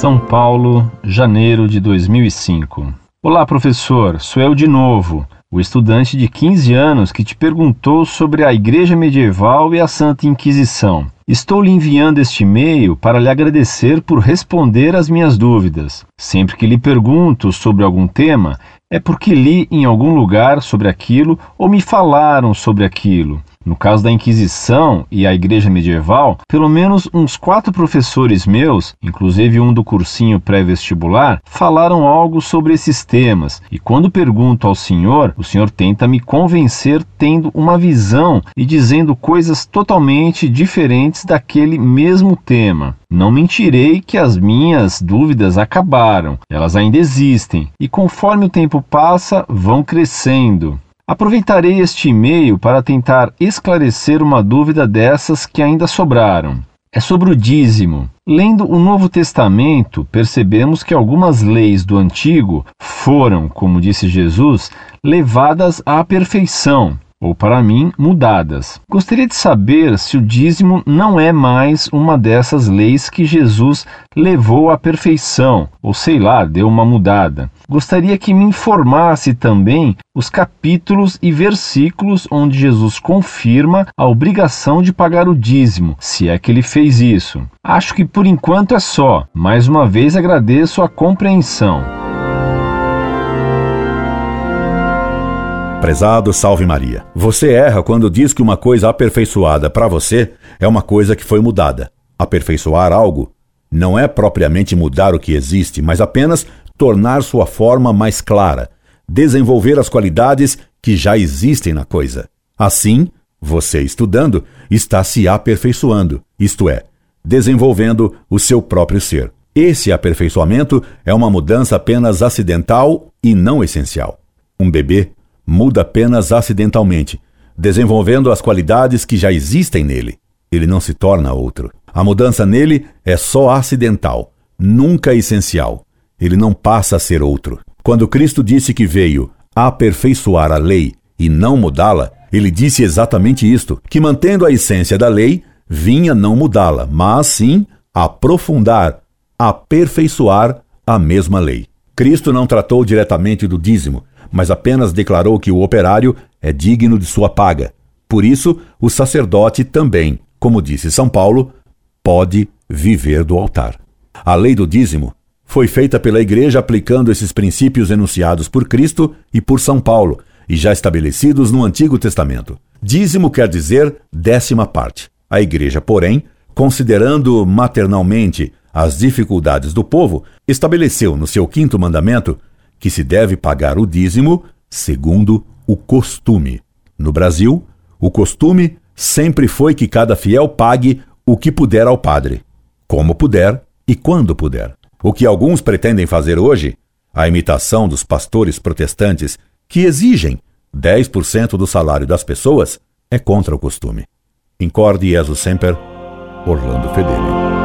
São Paulo, janeiro de 2005. Olá, professor, sou eu de novo, o estudante de 15 anos que te perguntou sobre a Igreja Medieval e a Santa Inquisição. Estou lhe enviando este e-mail para lhe agradecer por responder às minhas dúvidas. Sempre que lhe pergunto sobre algum tema, é porque li em algum lugar sobre aquilo ou me falaram sobre aquilo. No caso da Inquisição e a Igreja Medieval, pelo menos uns quatro professores meus, inclusive um do cursinho pré-vestibular, falaram algo sobre esses temas. E quando pergunto ao senhor, o senhor tenta me convencer tendo uma visão e dizendo coisas totalmente diferentes daquele mesmo tema. Não mentirei que as minhas dúvidas acabaram, elas ainda existem e conforme o tempo passa, vão crescendo. Aproveitarei este e-mail para tentar esclarecer uma dúvida dessas que ainda sobraram. É sobre o dízimo. Lendo o Novo Testamento, percebemos que algumas leis do Antigo foram, como disse Jesus, levadas à perfeição ou para mim, mudadas. Gostaria de saber se o dízimo não é mais uma dessas leis que Jesus levou à perfeição, ou sei lá, deu uma mudada. Gostaria que me informasse também os capítulos e versículos onde Jesus confirma a obrigação de pagar o dízimo, se é que ele fez isso. Acho que por enquanto é só. Mais uma vez agradeço a compreensão. Prezado Salve Maria. Você erra quando diz que uma coisa aperfeiçoada para você é uma coisa que foi mudada. Aperfeiçoar algo não é propriamente mudar o que existe, mas apenas tornar sua forma mais clara, desenvolver as qualidades que já existem na coisa. Assim, você estudando está se aperfeiçoando, isto é, desenvolvendo o seu próprio ser. Esse aperfeiçoamento é uma mudança apenas acidental e não essencial. Um bebê muda apenas acidentalmente, desenvolvendo as qualidades que já existem nele. Ele não se torna outro. A mudança nele é só acidental, nunca essencial. Ele não passa a ser outro. Quando Cristo disse que veio aperfeiçoar a lei e não mudá-la, ele disse exatamente isto: que mantendo a essência da lei, vinha não mudá-la, mas sim aprofundar, aperfeiçoar a mesma lei. Cristo não tratou diretamente do dízimo, mas apenas declarou que o operário é digno de sua paga. Por isso, o sacerdote também, como disse São Paulo, pode viver do altar. A lei do dízimo foi feita pela Igreja aplicando esses princípios enunciados por Cristo e por São Paulo, e já estabelecidos no Antigo Testamento. Dízimo quer dizer décima parte. A Igreja, porém, considerando maternalmente as dificuldades do povo, estabeleceu no seu quinto mandamento que se deve pagar o dízimo segundo o costume. No Brasil, o costume sempre foi que cada fiel pague o que puder ao padre, como puder e quando puder. O que alguns pretendem fazer hoje, a imitação dos pastores protestantes que exigem 10% do salário das pessoas, é contra o costume. Incorde Jesus Semper, Orlando Fedeli.